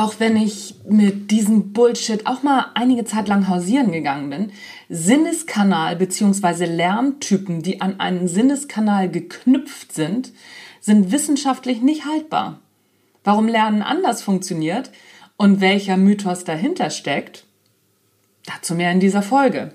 auch wenn ich mit diesem Bullshit auch mal einige Zeit lang hausieren gegangen bin, Sinneskanal bzw. Lerntypen, die an einen Sinneskanal geknüpft sind, sind wissenschaftlich nicht haltbar. Warum Lernen anders funktioniert und welcher Mythos dahinter steckt, dazu mehr in dieser Folge.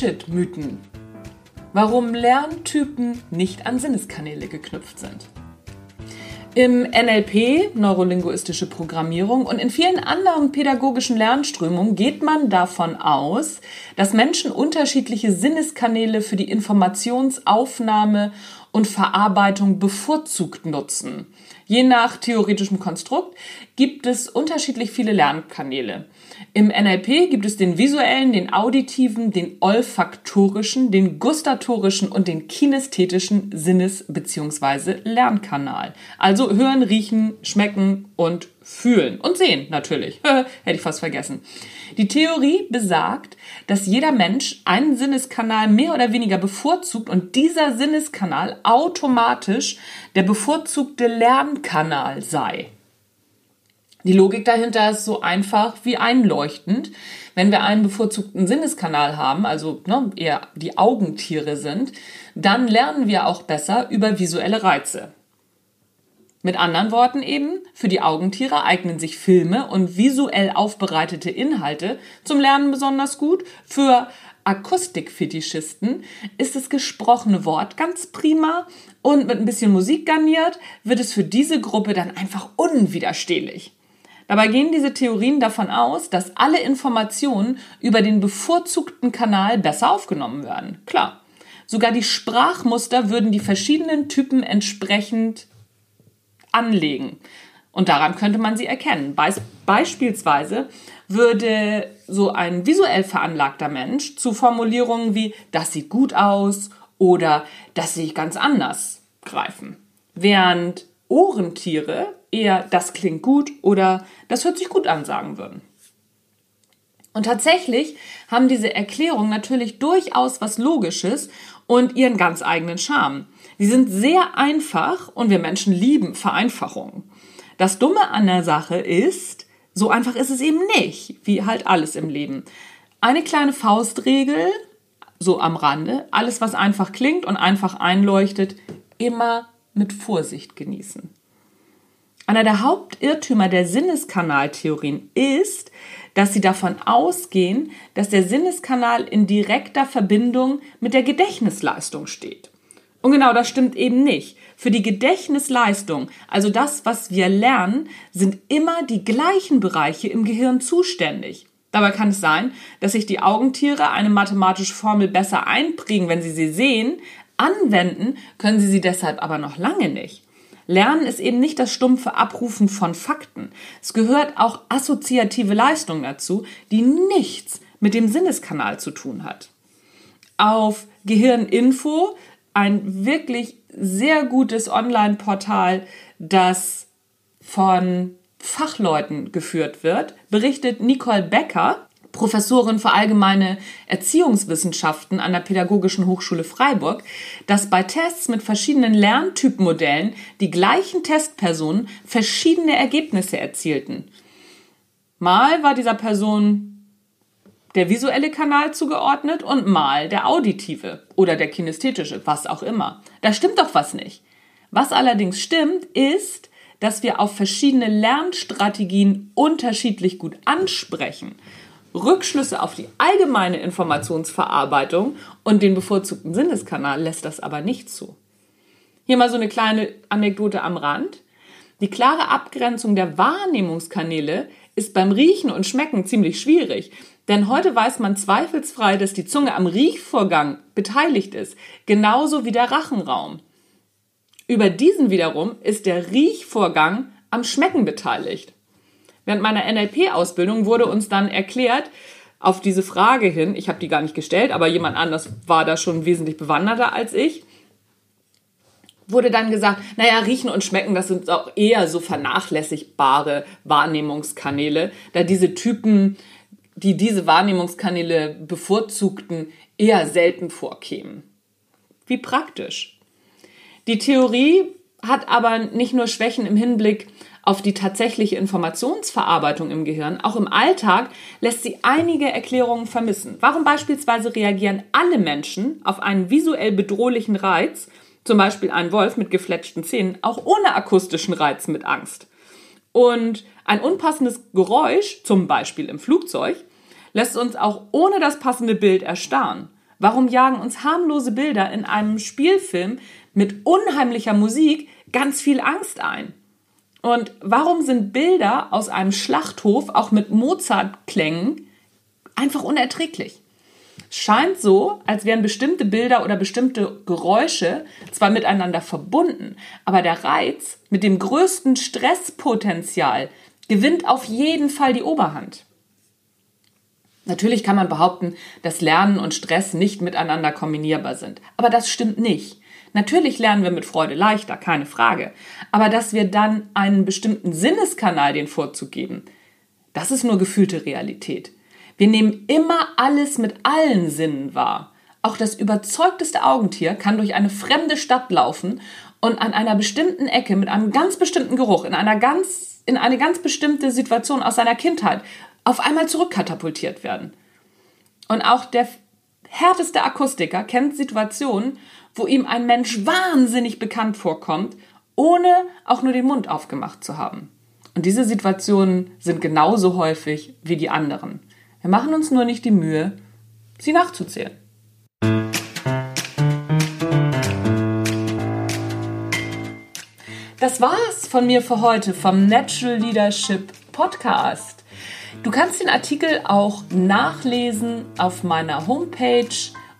Bullshit-Mythen. Warum Lerntypen nicht an Sinneskanäle geknüpft sind. Im NLP, neurolinguistische Programmierung und in vielen anderen pädagogischen Lernströmungen geht man davon aus, dass Menschen unterschiedliche Sinneskanäle für die Informationsaufnahme und Verarbeitung bevorzugt nutzen. Je nach theoretischem Konstrukt gibt es unterschiedlich viele Lernkanäle. Im NLP gibt es den visuellen, den auditiven, den olfaktorischen, den gustatorischen und den kinästhetischen Sinnes- bzw. Lernkanal. Also hören, riechen, schmecken und fühlen und sehen natürlich. Hätte ich fast vergessen. Die Theorie besagt, dass jeder Mensch einen Sinneskanal mehr oder weniger bevorzugt und dieser Sinneskanal automatisch der bevorzugte Lernkanal sei. Die Logik dahinter ist so einfach wie einleuchtend. Wenn wir einen bevorzugten Sinneskanal haben, also ne, eher die Augentiere sind, dann lernen wir auch besser über visuelle Reize. Mit anderen Worten eben, für die Augentiere eignen sich Filme und visuell aufbereitete Inhalte zum Lernen besonders gut. Für Akustikfetischisten ist das gesprochene Wort ganz prima und mit ein bisschen Musik garniert wird es für diese Gruppe dann einfach unwiderstehlich. Dabei gehen diese Theorien davon aus, dass alle Informationen über den bevorzugten Kanal besser aufgenommen werden. Klar. Sogar die Sprachmuster würden die verschiedenen Typen entsprechend anlegen. Und daran könnte man sie erkennen. Beis beispielsweise würde so ein visuell veranlagter Mensch zu Formulierungen wie das sieht gut aus oder das sehe ich ganz anders greifen. Während Ohrentiere eher das klingt gut oder das hört sich gut an sagen würden. Und tatsächlich haben diese Erklärungen natürlich durchaus was Logisches und ihren ganz eigenen Charme. Sie sind sehr einfach und wir Menschen lieben Vereinfachungen. Das Dumme an der Sache ist, so einfach ist es eben nicht, wie halt alles im Leben. Eine kleine Faustregel, so am Rande, alles was einfach klingt und einfach einleuchtet, immer mit Vorsicht genießen. Einer der Hauptirrtümer der Sinneskanaltheorien ist, dass sie davon ausgehen, dass der Sinneskanal in direkter Verbindung mit der Gedächtnisleistung steht. Und genau das stimmt eben nicht. Für die Gedächtnisleistung, also das, was wir lernen, sind immer die gleichen Bereiche im Gehirn zuständig. Dabei kann es sein, dass sich die Augentiere eine mathematische Formel besser einprägen, wenn sie sie sehen, anwenden können sie sie deshalb aber noch lange nicht. Lernen ist eben nicht das stumpfe Abrufen von Fakten. Es gehört auch assoziative Leistung dazu, die nichts mit dem Sinneskanal zu tun hat. Auf Gehirninfo, ein wirklich sehr gutes Online-Portal, das von Fachleuten geführt wird, berichtet Nicole Becker, Professorin für allgemeine Erziehungswissenschaften an der Pädagogischen Hochschule Freiburg, dass bei Tests mit verschiedenen Lerntypmodellen die gleichen Testpersonen verschiedene Ergebnisse erzielten. Mal war dieser Person der visuelle Kanal zugeordnet und mal der auditive oder der kinästhetische, was auch immer. Da stimmt doch was nicht. Was allerdings stimmt, ist, dass wir auf verschiedene Lernstrategien unterschiedlich gut ansprechen Rückschlüsse auf die allgemeine Informationsverarbeitung und den bevorzugten Sinneskanal lässt das aber nicht zu. Hier mal so eine kleine Anekdote am Rand. Die klare Abgrenzung der Wahrnehmungskanäle ist beim Riechen und Schmecken ziemlich schwierig, denn heute weiß man zweifelsfrei, dass die Zunge am Riechvorgang beteiligt ist, genauso wie der Rachenraum. Über diesen wiederum ist der Riechvorgang am Schmecken beteiligt. Während meiner NLP-Ausbildung wurde uns dann erklärt, auf diese Frage hin, ich habe die gar nicht gestellt, aber jemand anders war da schon wesentlich bewanderter als ich, wurde dann gesagt, naja, riechen und schmecken, das sind auch eher so vernachlässigbare Wahrnehmungskanäle, da diese Typen, die diese Wahrnehmungskanäle bevorzugten, eher selten vorkämen. Wie praktisch. Die Theorie hat aber nicht nur Schwächen im Hinblick auf die tatsächliche Informationsverarbeitung im Gehirn, auch im Alltag, lässt sie einige Erklärungen vermissen. Warum beispielsweise reagieren alle Menschen auf einen visuell bedrohlichen Reiz, zum Beispiel ein Wolf mit gefletschten Zähnen, auch ohne akustischen Reiz mit Angst? Und ein unpassendes Geräusch, zum Beispiel im Flugzeug, lässt uns auch ohne das passende Bild erstarren. Warum jagen uns harmlose Bilder in einem Spielfilm mit unheimlicher Musik ganz viel Angst ein? Und warum sind Bilder aus einem Schlachthof auch mit Mozart-Klängen einfach unerträglich? Scheint so, als wären bestimmte Bilder oder bestimmte Geräusche zwar miteinander verbunden, aber der Reiz mit dem größten Stresspotenzial gewinnt auf jeden Fall die Oberhand. Natürlich kann man behaupten, dass Lernen und Stress nicht miteinander kombinierbar sind, aber das stimmt nicht. Natürlich lernen wir mit Freude leichter, keine Frage. Aber dass wir dann einen bestimmten Sinneskanal den Vorzug geben, das ist nur gefühlte Realität. Wir nehmen immer alles mit allen Sinnen wahr. Auch das überzeugteste Augentier kann durch eine fremde Stadt laufen und an einer bestimmten Ecke mit einem ganz bestimmten Geruch in einer ganz, in eine ganz bestimmte Situation aus seiner Kindheit auf einmal zurückkatapultiert werden. Und auch der härteste Akustiker kennt Situationen, wo ihm ein Mensch wahnsinnig bekannt vorkommt, ohne auch nur den Mund aufgemacht zu haben. Und diese Situationen sind genauso häufig wie die anderen. Wir machen uns nur nicht die Mühe, sie nachzuzählen. Das war's von mir für heute vom Natural Leadership Podcast. Du kannst den Artikel auch nachlesen auf meiner Homepage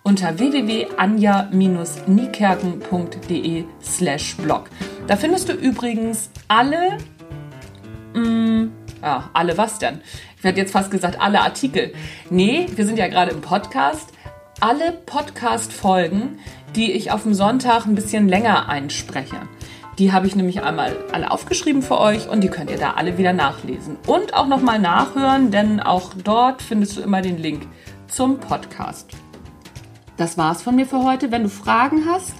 unter www.anja-niekerken.de slash blog. Da findest du übrigens alle, mm, ja, alle was denn? Ich werde jetzt fast gesagt, alle Artikel. Nee, wir sind ja gerade im Podcast. Alle Podcast-Folgen, die ich auf dem Sonntag ein bisschen länger einspreche. Die habe ich nämlich einmal alle aufgeschrieben für euch und die könnt ihr da alle wieder nachlesen. Und auch nochmal nachhören, denn auch dort findest du immer den Link zum Podcast. Das war's von mir für heute. Wenn du Fragen hast,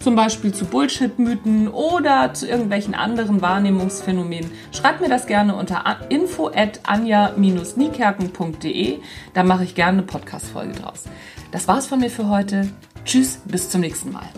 zum Beispiel zu Bullshit-Mythen oder zu irgendwelchen anderen Wahrnehmungsphänomenen, schreib mir das gerne unter info at anja-niekerken.de. Da mache ich gerne eine Podcast-Folge draus. Das war's von mir für heute. Tschüss, bis zum nächsten Mal.